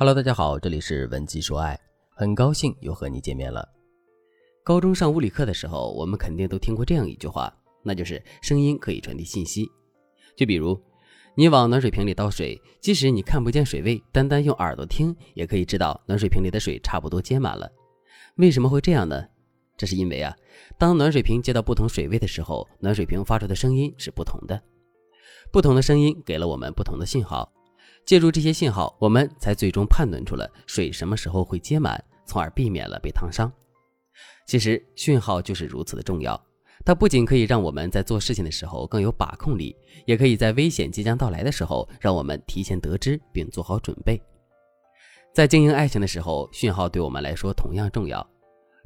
Hello，大家好，这里是文姬说爱，很高兴又和你见面了。高中上物理课的时候，我们肯定都听过这样一句话，那就是声音可以传递信息。就比如你往暖水瓶里倒水，即使你看不见水位，单单用耳朵听也可以知道暖水瓶里的水差不多接满了。为什么会这样呢？这是因为啊，当暖水瓶接到不同水位的时候，暖水瓶发出的声音是不同的。不同的声音给了我们不同的信号，借助这些信号，我们才最终判断出了水什么时候会接满，从而避免了被烫伤。其实讯号就是如此的重要，它不仅可以让我们在做事情的时候更有把控力，也可以在危险即将到来的时候让我们提前得知并做好准备。在经营爱情的时候，讯号对我们来说同样重要。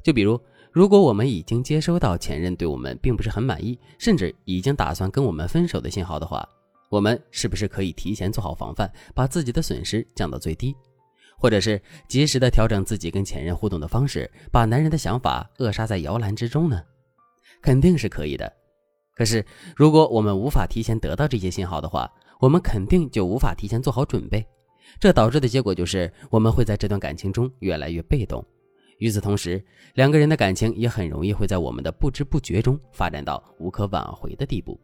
就比如，如果我们已经接收到前任对我们并不是很满意，甚至已经打算跟我们分手的信号的话，我们是不是可以提前做好防范，把自己的损失降到最低，或者是及时的调整自己跟前任互动的方式，把男人的想法扼杀在摇篮之中呢？肯定是可以的。可是，如果我们无法提前得到这些信号的话，我们肯定就无法提前做好准备。这导致的结果就是，我们会在这段感情中越来越被动。与此同时，两个人的感情也很容易会在我们的不知不觉中发展到无可挽回的地步。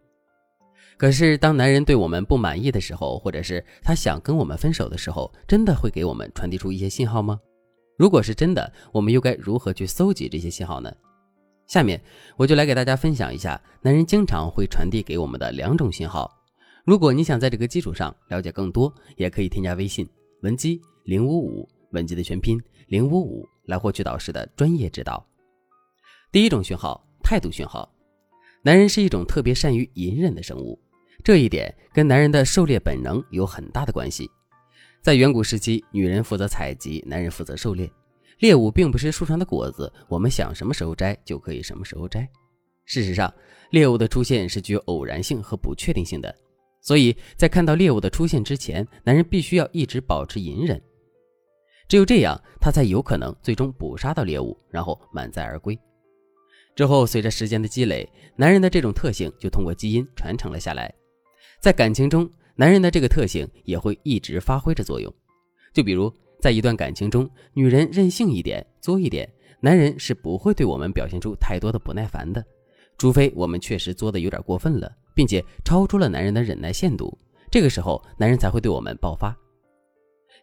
可是，当男人对我们不满意的时候，或者是他想跟我们分手的时候，真的会给我们传递出一些信号吗？如果是真的，我们又该如何去搜集这些信号呢？下面我就来给大家分享一下男人经常会传递给我们的两种信号。如果你想在这个基础上了解更多，也可以添加微信文姬零五五，文姬的全拼零五五，来获取导师的专业指导。第一种讯号，态度讯号。男人是一种特别善于隐忍的生物，这一点跟男人的狩猎本能有很大的关系。在远古时期，女人负责采集，男人负责狩猎。猎物并不是树上的果子，我们想什么时候摘就可以什么时候摘。事实上，猎物的出现是具有偶然性和不确定性的。所以在看到猎物的出现之前，男人必须要一直保持隐忍，只有这样，他才有可能最终捕杀到猎物，然后满载而归。之后，随着时间的积累，男人的这种特性就通过基因传承了下来。在感情中，男人的这个特性也会一直发挥着作用。就比如，在一段感情中，女人任性一点、作一点，男人是不会对我们表现出太多的不耐烦的。除非我们确实作的有点过分了，并且超出了男人的忍耐限度，这个时候男人才会对我们爆发。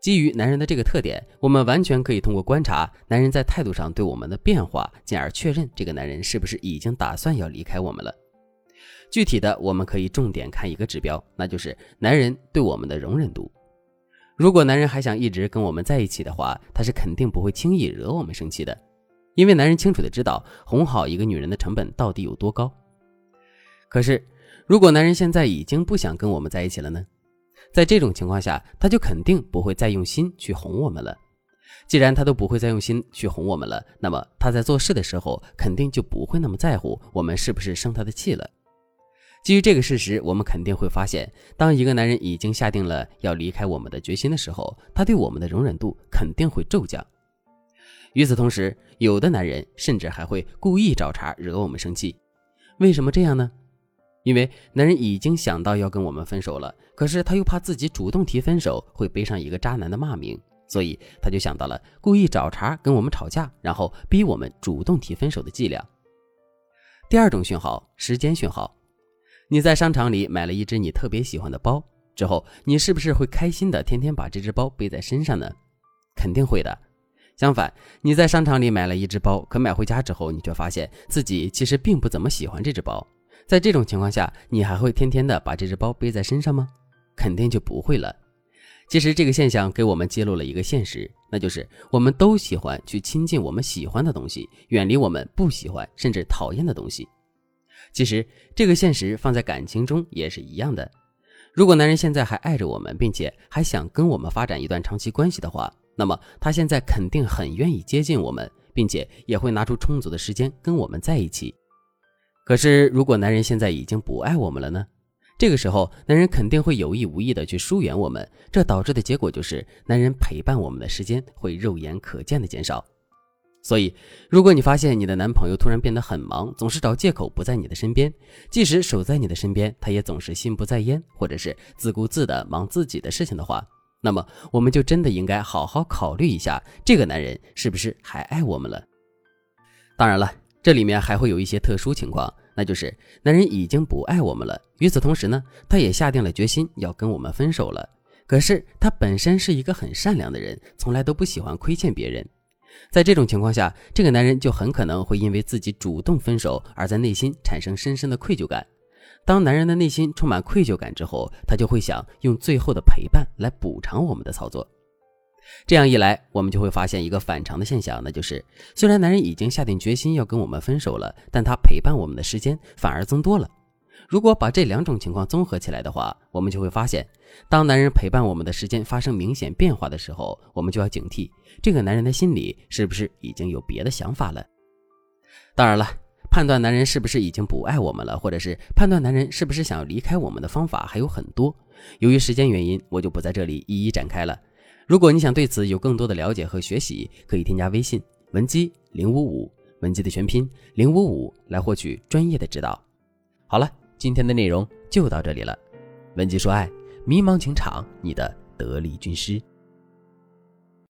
基于男人的这个特点，我们完全可以通过观察男人在态度上对我们的变化，进而确认这个男人是不是已经打算要离开我们了。具体的，我们可以重点看一个指标，那就是男人对我们的容忍度。如果男人还想一直跟我们在一起的话，他是肯定不会轻易惹我们生气的。因为男人清楚的知道哄好一个女人的成本到底有多高。可是，如果男人现在已经不想跟我们在一起了呢？在这种情况下，他就肯定不会再用心去哄我们了。既然他都不会再用心去哄我们了，那么他在做事的时候肯定就不会那么在乎我们是不是生他的气了。基于这个事实，我们肯定会发现，当一个男人已经下定了要离开我们的决心的时候，他对我们的容忍度肯定会骤降。与此同时，有的男人甚至还会故意找茬惹我们生气。为什么这样呢？因为男人已经想到要跟我们分手了，可是他又怕自己主动提分手会背上一个渣男的骂名，所以他就想到了故意找茬跟我们吵架，然后逼我们主动提分手的伎俩。第二种讯号，时间讯号。你在商场里买了一只你特别喜欢的包之后，你是不是会开心的天天把这只包背在身上呢？肯定会的。相反，你在商场里买了一只包，可买回家之后，你却发现自己其实并不怎么喜欢这只包。在这种情况下，你还会天天的把这只包背在身上吗？肯定就不会了。其实这个现象给我们揭露了一个现实，那就是我们都喜欢去亲近我们喜欢的东西，远离我们不喜欢甚至讨厌的东西。其实这个现实放在感情中也是一样的。如果男人现在还爱着我们，并且还想跟我们发展一段长期关系的话，那么他现在肯定很愿意接近我们，并且也会拿出充足的时间跟我们在一起。可是，如果男人现在已经不爱我们了呢？这个时候，男人肯定会有意无意的去疏远我们，这导致的结果就是男人陪伴我们的时间会肉眼可见的减少。所以，如果你发现你的男朋友突然变得很忙，总是找借口不在你的身边，即使守在你的身边，他也总是心不在焉，或者是自顾自的忙自己的事情的话，那么我们就真的应该好好考虑一下，这个男人是不是还爱我们了？当然了，这里面还会有一些特殊情况，那就是男人已经不爱我们了，与此同时呢，他也下定了决心要跟我们分手了。可是他本身是一个很善良的人，从来都不喜欢亏欠别人。在这种情况下，这个男人就很可能会因为自己主动分手，而在内心产生深深的愧疚感。当男人的内心充满愧疚感之后，他就会想用最后的陪伴来补偿我们的操作。这样一来，我们就会发现一个反常的现象，那就是虽然男人已经下定决心要跟我们分手了，但他陪伴我们的时间反而增多了。如果把这两种情况综合起来的话，我们就会发现，当男人陪伴我们的时间发生明显变化的时候，我们就要警惕这个男人的心里是不是已经有别的想法了。当然了，判断男人是不是已经不爱我们了，或者是判断男人是不是想要离开我们的方法还有很多。由于时间原因，我就不在这里一一展开了。如果你想对此有更多的了解和学习，可以添加微信文姬零五五，文姬的全拼零五五，来获取专业的指导。好了。今天的内容就到这里了，文姬说爱，迷茫情场，你的得力军师。